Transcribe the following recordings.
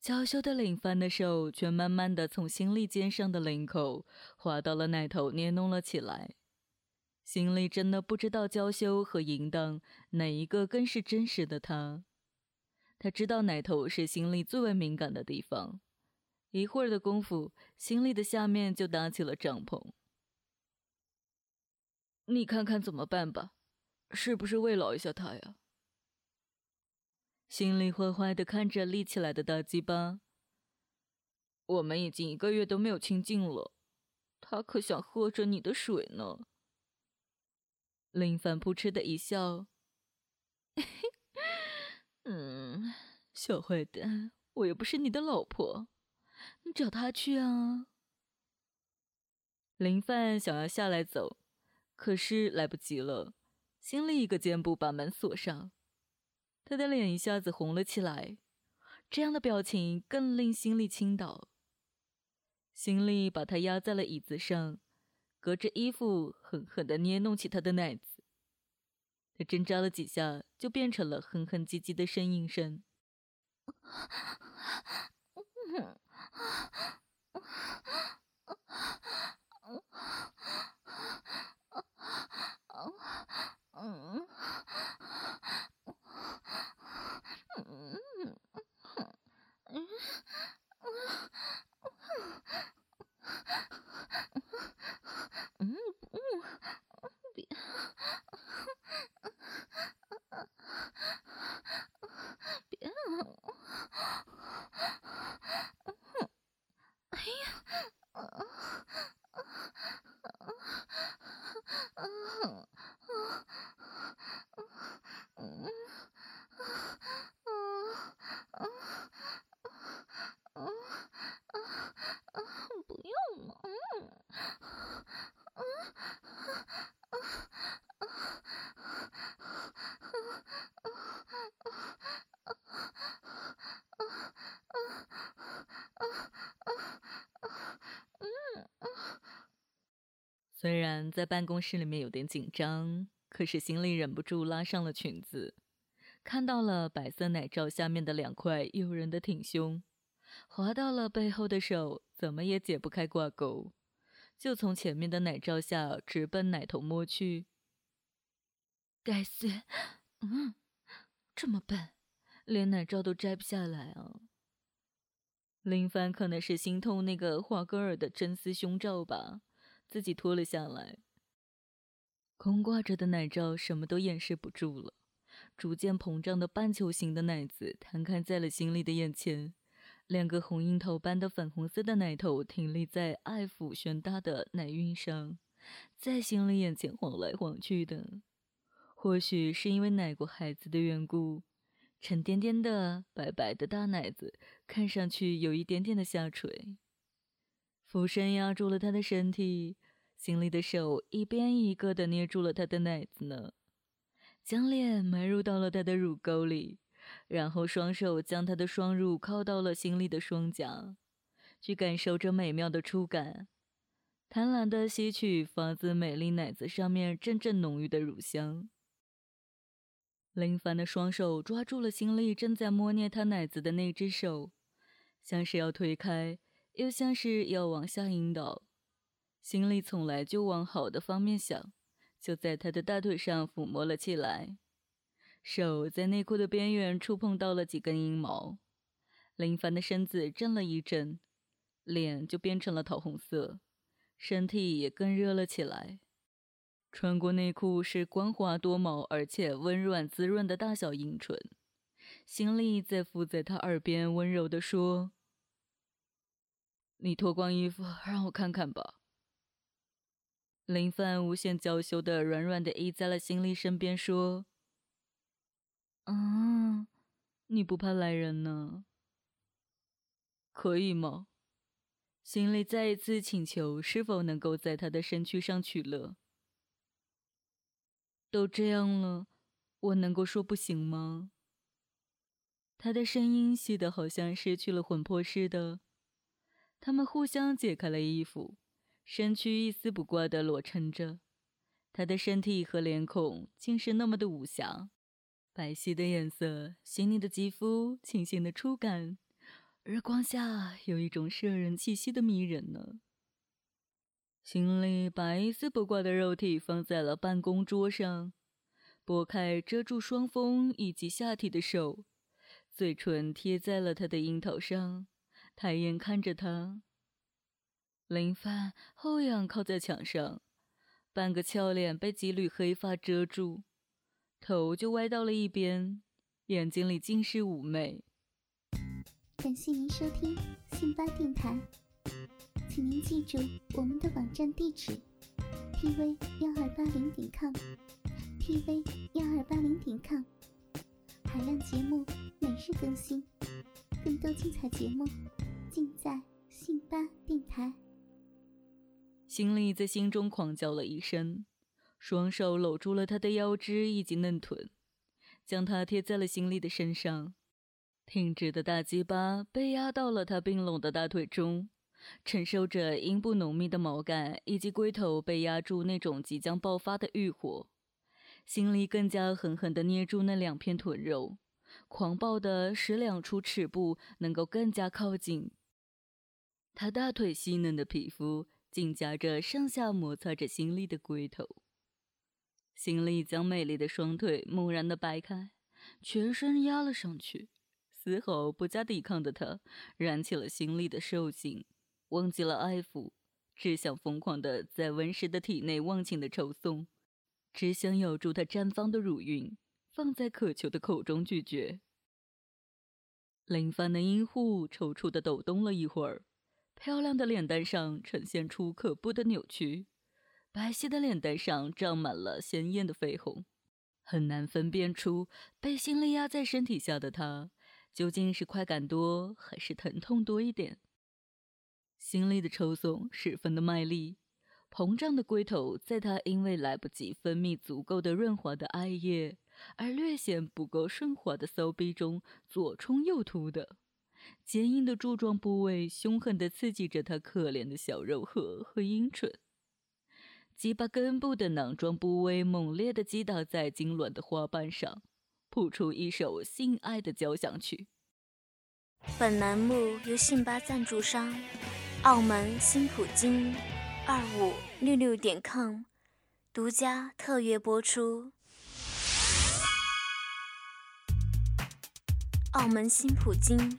娇羞的领帆的手却慢慢的从心力肩上的领口滑到了奶头，捏弄了起来。心里真的不知道娇羞和淫荡哪一个更是真实的他。他知道奶头是心里最为敏感的地方。一会儿的功夫，心里的下面就搭起了帐篷。你看看怎么办吧，是不是慰劳一下他呀？心里坏坏的看着立起来的大鸡巴。我们已经一个月都没有亲近了，他可想喝着你的水呢。林凡扑哧的一笑，嗯，小坏蛋，我又不是你的老婆，你找他去啊。林凡想要下来走，可是来不及了，心里一个箭步把门锁上。他的脸一下子红了起来，这样的表情更令心里倾倒。心里把他压在了椅子上，隔着衣服狠狠地捏弄起他的奶子。他挣扎了几下，就变成了哼哼唧唧的呻吟声。虽然在办公室里面有点紧张，可是心里忍不住拉上了裙子，看到了白色奶罩下面的两块诱人的挺胸，滑到了背后的手怎么也解不开挂钩，就从前面的奶罩下直奔奶头摸去。该死，嗯，这么笨，连奶罩都摘不下来啊！林凡可能是心痛那个华格尔的真丝胸罩吧。自己脱了下来，空挂着的奶罩什么都掩饰不住了，逐渐膨胀的半球形的奶子摊开在了心里的眼前，两个红樱桃般的粉红色的奶头挺立在爱抚悬大的奶晕上，在心里眼前晃来晃去的。或许是因为奶过孩子的缘故，沉甸甸的白白的大奶子看上去有一点点的下垂。俯身压住了他的身体，心里的手一边一个的捏住了他的奶子呢，将脸埋入到了他的乳沟里，然后双手将他的双乳靠到了心里的双颊，去感受这美妙的触感，贪婪的吸取发自美丽奶子上面阵阵浓郁的乳香。林凡的双手抓住了心里正在摸捏他奶子的那只手，像是要推开。又像是要往下引导，心里从来就往好的方面想，就在他的大腿上抚摸了起来，手在内裤的边缘触碰到了几根阴毛，林凡的身子震了一震，脸就变成了桃红色，身体也更热了起来。穿过内裤是光滑多毛而且温软滋润的大小阴唇，心里在附在他耳边温柔地说。你脱光衣服，让我看看吧。林凡无限娇羞的、软软的依在了心里身边，说：“啊，你不怕来人呢？可以吗？”心里再一次请求是否能够在他的身躯上取乐。都这样了，我能够说不行吗？他的声音细得好像失去了魂魄似的。他们互相解开了衣服，身躯一丝不挂的裸撑着，他的身体和脸孔竟是那么的无瑕，白皙的颜色，细腻的肌肤，清新的触感，日光下有一种摄人气息的迷人呢。心里把一丝不挂的肉体放在了办公桌上，拨开遮住双峰以及下体的手，嘴唇贴在了他的樱桃上。抬眼看着他，林帆后仰靠在墙上，半个俏脸被几缕黑发遮住，头就歪到了一边，眼睛里尽是妩媚。感谢您收听辛巴电台，请您记住我们的网站地址：tv 幺二八零点 com，tv 幺二八零点 com，海量节目每日更新，更多精彩节目。尽在信巴电台。心里在心中狂叫了一声，双手搂住了他的腰肢以及嫩臀，将他贴在了心里的身上。挺直的大鸡巴被压到了他冰冷的大腿中，承受着阴部浓密的毛感以及龟头被压住那种即将爆发的欲火。心里更加狠狠地捏住那两片臀肉，狂暴的使两处齿部能够更加靠近。他大腿细嫩的皮肤紧夹着上下摩擦着心力的龟头，心力将美丽的双腿猛然的掰开，全身压了上去，丝毫不加抵抗的他燃起了心力的兽性，忘记了爱抚，只想疯狂的在温湿的体内忘情的抽送，只想咬住他绽放的乳晕，放在渴求的口中咀嚼。林凡的阴户抽搐的抖动了一会儿。漂亮的脸蛋上呈现出可怖的扭曲，白皙的脸蛋上长满了鲜艳的绯红，很难分辨出被心力压在身体下的他究竟是快感多还是疼痛多一点。心力的抽送十分的卖力，膨胀的龟头在他因为来不及分泌足够的润滑的艾叶而略显不够顺滑的骚逼中左冲右突的。坚硬的柱状部位凶狠地刺激着他可怜的小肉核和阴唇，鸡巴根部的囊状部位猛烈地击打在痉挛的花瓣上，谱出一首性爱的交响曲。本栏目由信巴赞助商澳门新普京二五六六点 com 独家特约播出。澳门新普京。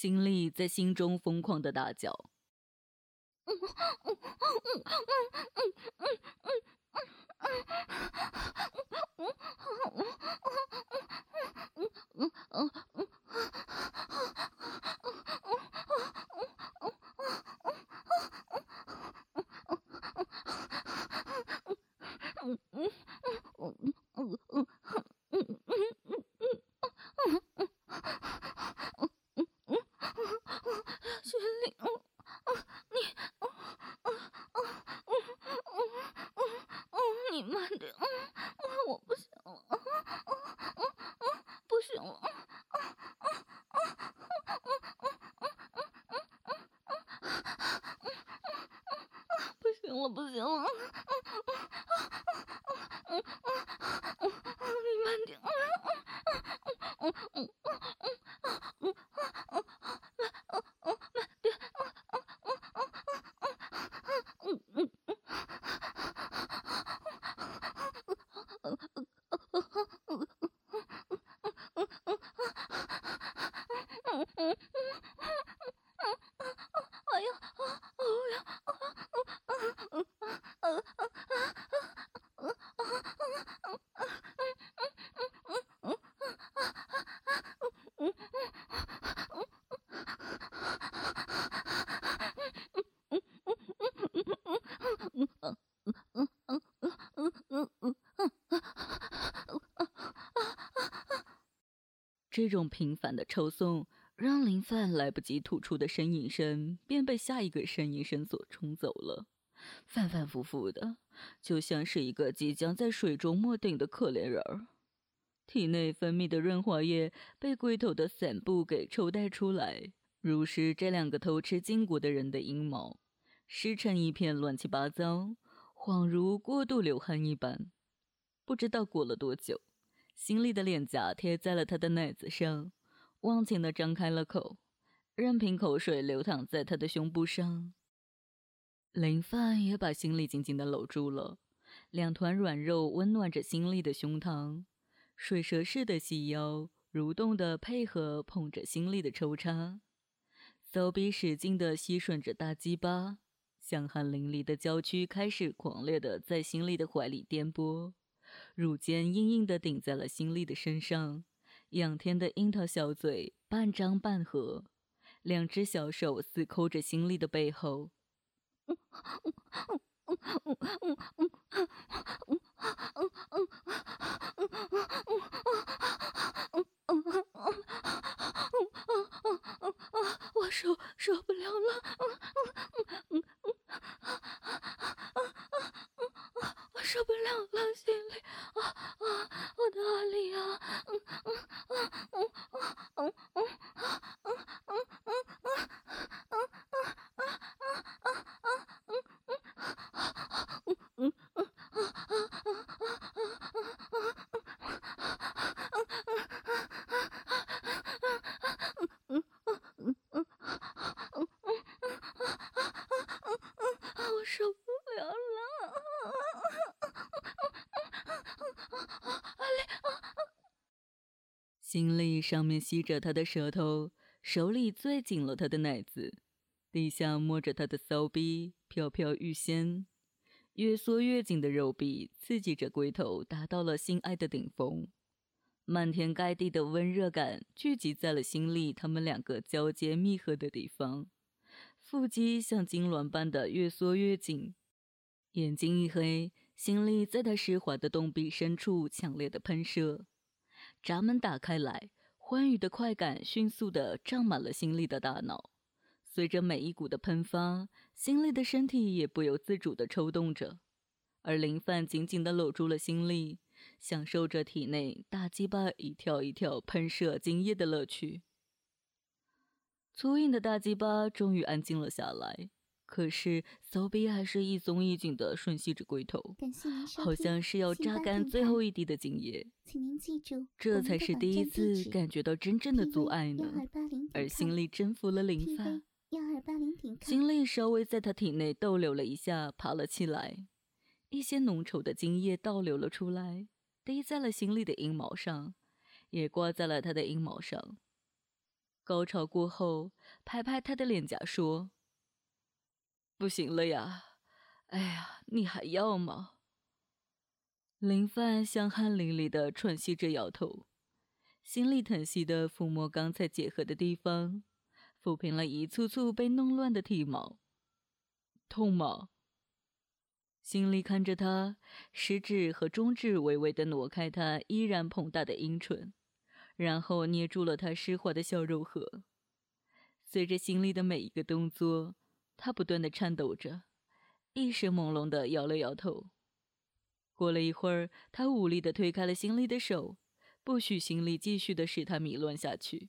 心里在心中疯狂的大叫。嗯我不行了，不行了，不行了，不行了这种频繁的抽送，让林范来不及吐出的呻吟声，便被下一个呻吟声所冲走了。反反复复的，就像是一个即将在水中没顶的可怜人儿。体内分泌的润滑液被龟头的散布给抽带出来，如是这两个偷吃禁果的人的阴毛，湿成一片乱七八糟，恍如过度流汗一般。不知道过了多久。心里的脸颊贴在了他的奶子上，忘情的张开了口，任凭口水流淌在他的胸部上。林范也把心里紧紧的搂住了，两团软肉温暖着心里的胸膛，水蛇似的细腰蠕动的配合捧着心里的抽插，骚逼使劲的吸吮着大鸡巴，香汗淋漓的娇躯开始狂烈的在心里的怀里颠簸。乳尖硬硬的顶在了心里的身上，仰天的樱桃小嘴半张半合，两只小手死抠着心里的背后。我受受不了了。受不了了，心里啊啊，我的阿里啊，嗯嗯嗯。心里上面吸着他的舌头，手里攥紧了他的奶子，地下摸着他的骚逼，飘飘欲仙，越缩越紧的肉壁刺激着龟头，达到了性爱的顶峰，漫天盖地的温热感聚集在了心里，他们两个交接密合的地方，腹肌像痉挛般的越缩越紧，眼睛一黑，心里在他湿滑的洞壁深处强烈的喷射。闸门打开来，欢愉的快感迅速地胀满了心力的大脑。随着每一股的喷发，心力的身体也不由自主地抽动着，而林范紧紧地搂住了心力，享受着体内大鸡巴一跳一跳喷射精液的乐趣。粗硬的大鸡巴终于安静了下来。可是骚逼还是一松一紧的吮吸着龟头，好像是要榨干最后一滴的精液。请您记住，这才是第一次感觉到真正的阻碍呢。而心力征服了林发，心力稍微在他体内逗留了一下，爬了起来，一些浓稠的精液倒流了出来，滴在了心里的阴毛上，也挂在了他的阴毛上。高潮过后，拍拍他的脸颊说。不行了呀！哎呀，你还要吗？林范香汗淋漓的喘息着，摇头，心里疼惜的抚摸刚才结合的地方，抚平了一簇簇被弄乱的体毛。痛吗？心里看着他，食指和中指微微的挪开他依然膨大的阴唇，然后捏住了他湿滑的小肉核。随着心里的每一个动作。他不断的颤抖着，意识朦胧的摇了摇头。过了一会儿，他无力的推开了心里的手，不许心里继续的使他迷乱下去。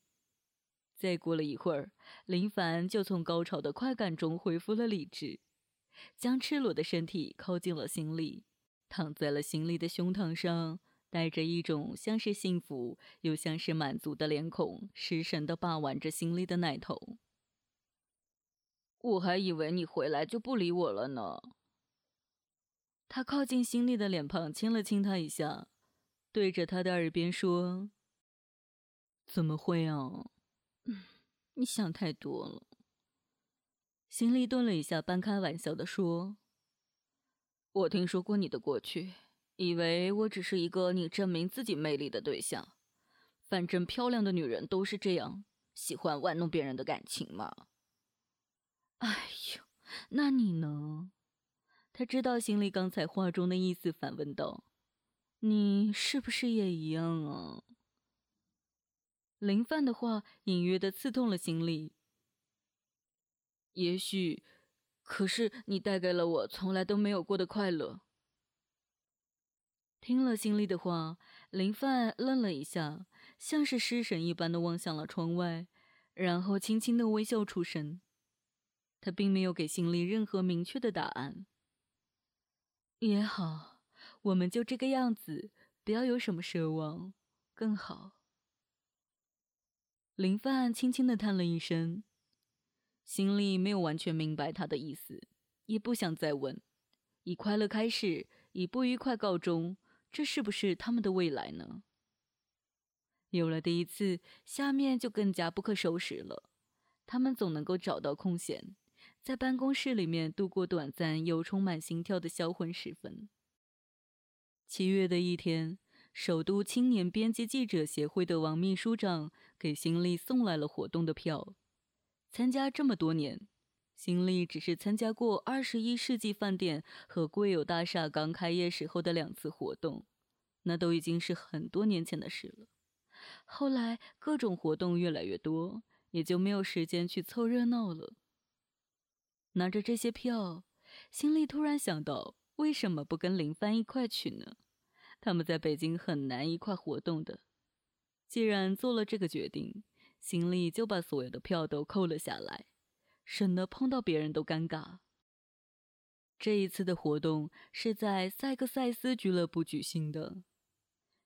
再过了一会儿，林凡就从高潮的快感中恢复了理智，将赤裸的身体靠近了心里，躺在了心里的胸膛上，带着一种像是幸福又像是满足的脸孔，失神的把玩着心里的奶头。我还以为你回来就不理我了呢。他靠近心里的脸庞，亲了亲他一下，对着他的耳边说：“怎么会啊？你想太多了。”心里顿了一下，半开玩笑的说：“我听说过你的过去，以为我只是一个你证明自己魅力的对象。反正漂亮的女人都是这样，喜欢玩弄别人的感情嘛。哎呦，那你呢？他知道心里刚才话中的意思，反问道：“你是不是也一样啊？”林范的话隐约的刺痛了心里。也许。可是你带给了我从来都没有过的快乐。听了心里的话，林范愣了一下，像是失神一般的望向了窗外，然后轻轻的微笑出声。他并没有给心里任何明确的答案。也好，我们就这个样子，不要有什么奢望，更好。林范轻轻的叹了一声。心里没有完全明白他的意思，也不想再问。以快乐开始，以不愉快告终，这是不是他们的未来呢？有了第一次，下面就更加不可收拾了。他们总能够找到空闲，在办公室里面度过短暂又充满心跳的销魂时分。七月的一天，首都青年编辑记者协会的王秘书长给新丽送来了活动的票。参加这么多年，新力只是参加过二十一世纪饭店和贵友大厦刚开业时候的两次活动，那都已经是很多年前的事了。后来各种活动越来越多，也就没有时间去凑热闹了。拿着这些票，心里突然想到，为什么不跟林帆一块去呢？他们在北京很难一块活动的。既然做了这个决定。心里就把所有的票都扣了下来，省得碰到别人都尴尬。这一次的活动是在塞克塞斯俱乐部举行的。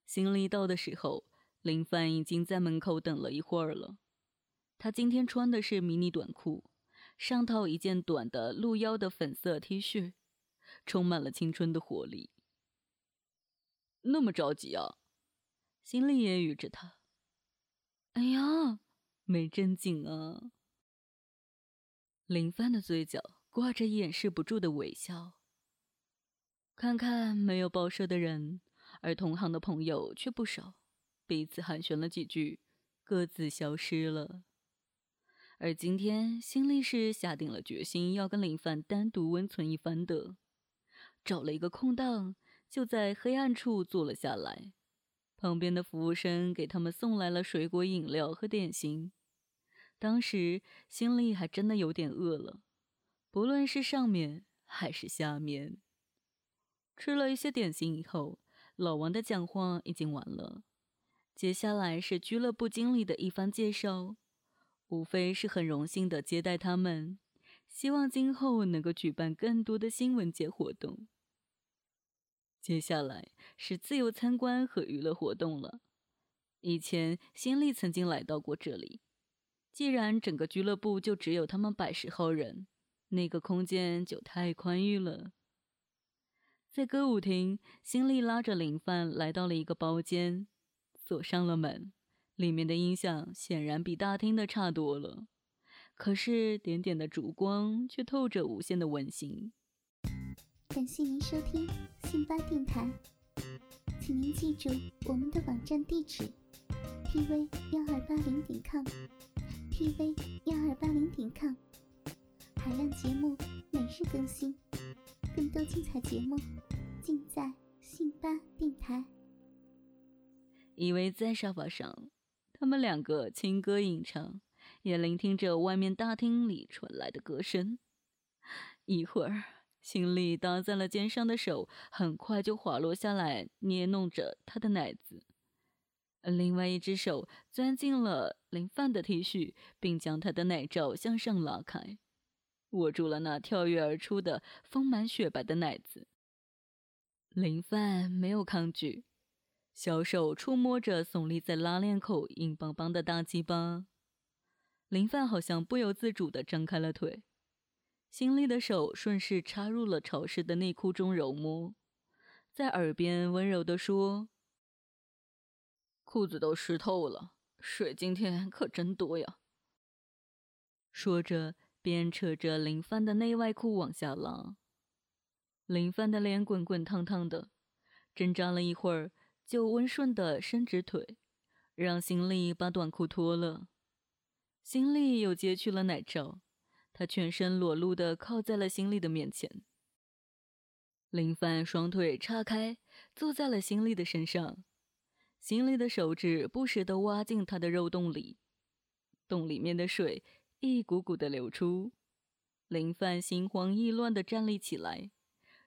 行李到的时候，林帆已经在门口等了一会儿了。他今天穿的是迷你短裤，上套一件短的露腰的粉色 T 恤，充满了青春的活力。那么着急啊？心里也语着他。哎呀！没正经啊！林帆的嘴角挂着掩饰不住的微笑。看看没有报社的人，而同行的朋友却不少，彼此寒暄了几句，各自消失了。而今天，新力士下定了决心要跟林凡单独温存一番的，找了一个空档，就在黑暗处坐了下来。旁边的服务生给他们送来了水果、饮料和点心。当时心里还真的有点饿了，不论是上面还是下面。吃了一些点心以后，老王的讲话已经完了，接下来是俱乐部经理的一番介绍，无非是很荣幸的接待他们，希望今后能够举办更多的新闻节活动。接下来是自由参观和娱乐活动了。以前新力曾经来到过这里，既然整个俱乐部就只有他们百十号人，那个空间就太宽裕了。在歌舞厅，新力拉着林范来到了一个包间，锁上了门。里面的音响显然比大厅的差多了，可是点点的烛光却透着无限的温馨。感谢您收听信巴电台，请您记住我们的网站地址：tv 幺二八零点 com，tv 幺二八零点 com，海量节目每日更新，更多精彩节目尽在信巴电台。以为在沙发上，他们两个轻歌吟唱，也聆听着外面大厅里传来的歌声。一会儿。心里搭在了肩上的手很快就滑落下来，捏弄着他的奶子；另外一只手钻进了林范的 T 恤，并将他的奶罩向上拉开，握住了那跳跃而出的丰满雪白的奶子。林范没有抗拒，小手触摸着耸立在拉链口硬邦邦的大鸡巴。林范好像不由自主地张开了腿。心丽的手顺势插入了潮湿的内裤中揉摸，在耳边温柔地说：“裤子都湿透了，水今天可真多呀。”说着，边扯着林帆的内外裤往下拉。林帆的脸滚滚烫烫的，挣扎了一会儿，就温顺的伸直腿，让行李把短裤脱了。行李又揭去了奶罩，他全身裸露的靠在了行李的面前。林帆双腿叉开，坐在了行李的身上，行李的手指不时的挖进他的肉洞里，洞里面的水一股股的流出。林帆心慌意乱的站立起来。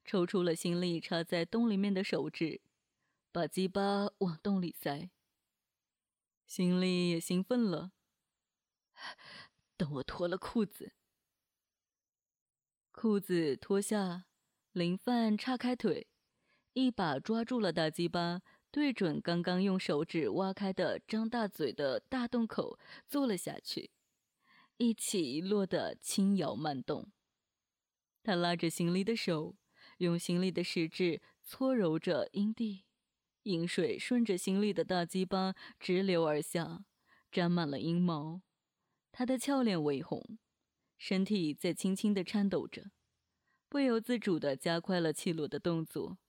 抽出了行李插在洞里面的手指，把鸡巴往洞里塞。行李也兴奋了。等我脱了裤子，裤子脱下，林范叉开腿，一把抓住了大鸡巴，对准刚刚用手指挖开的张大嘴的大洞口坐了下去，一起落的轻摇慢动。他拉着行李的手。用行李的食指搓揉着阴蒂，阴水顺着行里的大鸡巴直流而下，沾满了阴毛。他的俏脸微红，身体在轻轻的颤抖着，不由自主的加快了起落的动作。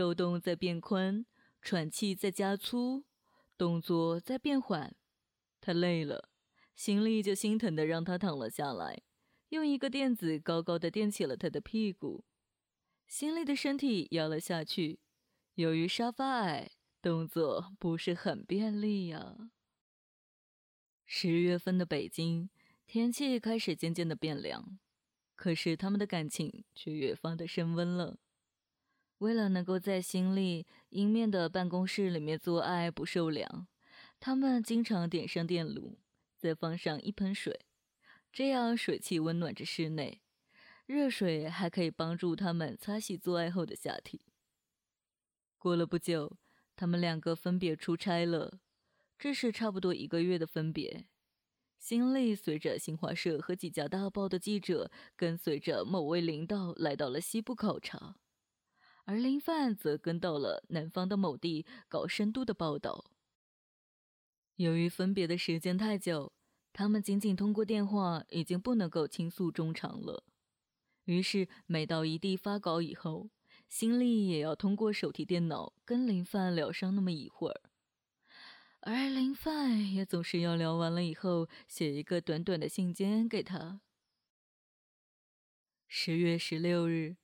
肉洞在变宽，喘气在加粗，动作在变缓。他累了，行李就心疼的让他躺了下来，用一个垫子高高的垫起了他的屁股。行李的身体压了下去，由于沙发矮，动作不是很便利呀。十月份的北京，天气开始渐渐的变凉，可是他们的感情却越发的升温了。为了能够在新立阴面的办公室里面做爱不受凉，他们经常点上电炉，再放上一盆水，这样水汽温暖着室内，热水还可以帮助他们擦洗做爱后的下体。过了不久，他们两个分别出差了，这是差不多一个月的分别。新力随着新华社和几家大报的记者，跟随着某位领导来到了西部考察。而林范则跟到了南方的某地搞深度的报道。由于分别的时间太久，他们仅仅通过电话已经不能够倾诉衷肠了。于是每到一地发稿以后，心里也要通过手提电脑跟林范聊上那么一会儿。而林范也总是要聊完了以后，写一个短短的信笺给他。十月十六日。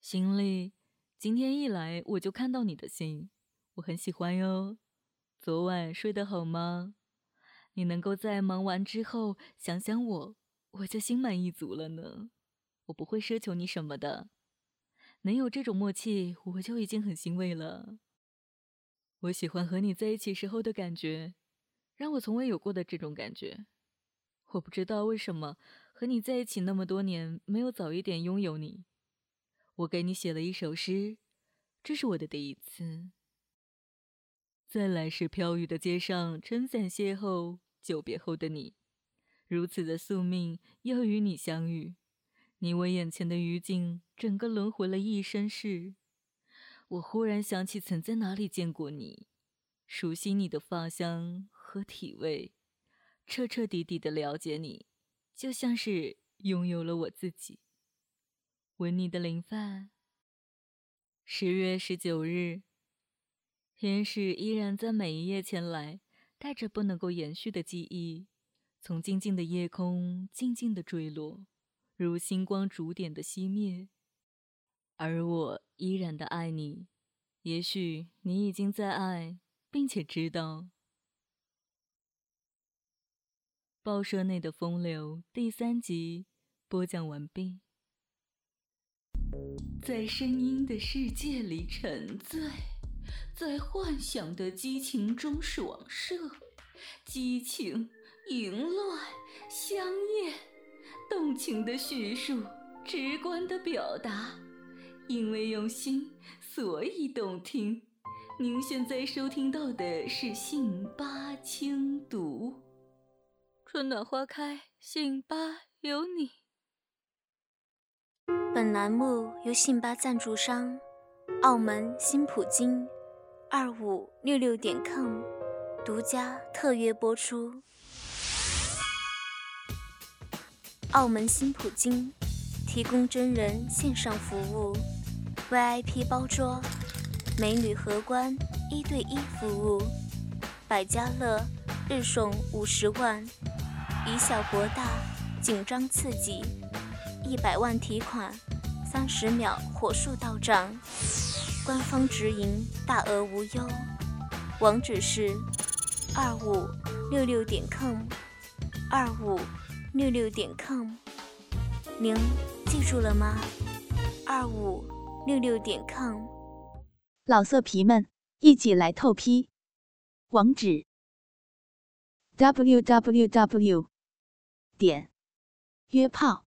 心里，今天一来我就看到你的信，我很喜欢哟。昨晚睡得好吗？你能够在忙完之后想想我，我就心满意足了呢。我不会奢求你什么的，能有这种默契，我就已经很欣慰了。我喜欢和你在一起时候的感觉，让我从未有过的这种感觉。我不知道为什么和你在一起那么多年，没有早一点拥有你。我给你写了一首诗，这是我的第一次。在来时飘雨的街上，撑伞邂逅久别后的你，如此的宿命又与你相遇。你我眼前的余景，整个轮回了一生事。我忽然想起曾在哪里见过你，熟悉你的发香和体味，彻彻底底的了解你，就像是拥有了我自己。吻你的灵饭。十月十九日，天使依然在每一夜前来，带着不能够延续的记忆，从静静的夜空静静的坠落，如星光逐点的熄灭。而我依然的爱你，也许你已经在爱，并且知道。报社内的风流第三集播讲完毕。在声音的世界里沉醉，在幻想的激情中爽射，激情、淫乱、香艳，动情的叙述，直观的表达。因为用心，所以动听。您现在收听到的是信八轻读。春暖花开，信八有你。本栏目由信八赞助商澳门新普京二五六六点 com 独家特约播出。澳门新普京提供真人线上服务。VIP 包桌，美女荷官一对一服务，百家乐日送五十万，以小博大，紧张刺激，一百万提款，三十秒火速到账，官方直营，大额无忧，网址是二五六六点 com，二五六六点 com，您记住了吗？二五。六六点 com，老色皮们一起来透批，网址：w w w 点约炮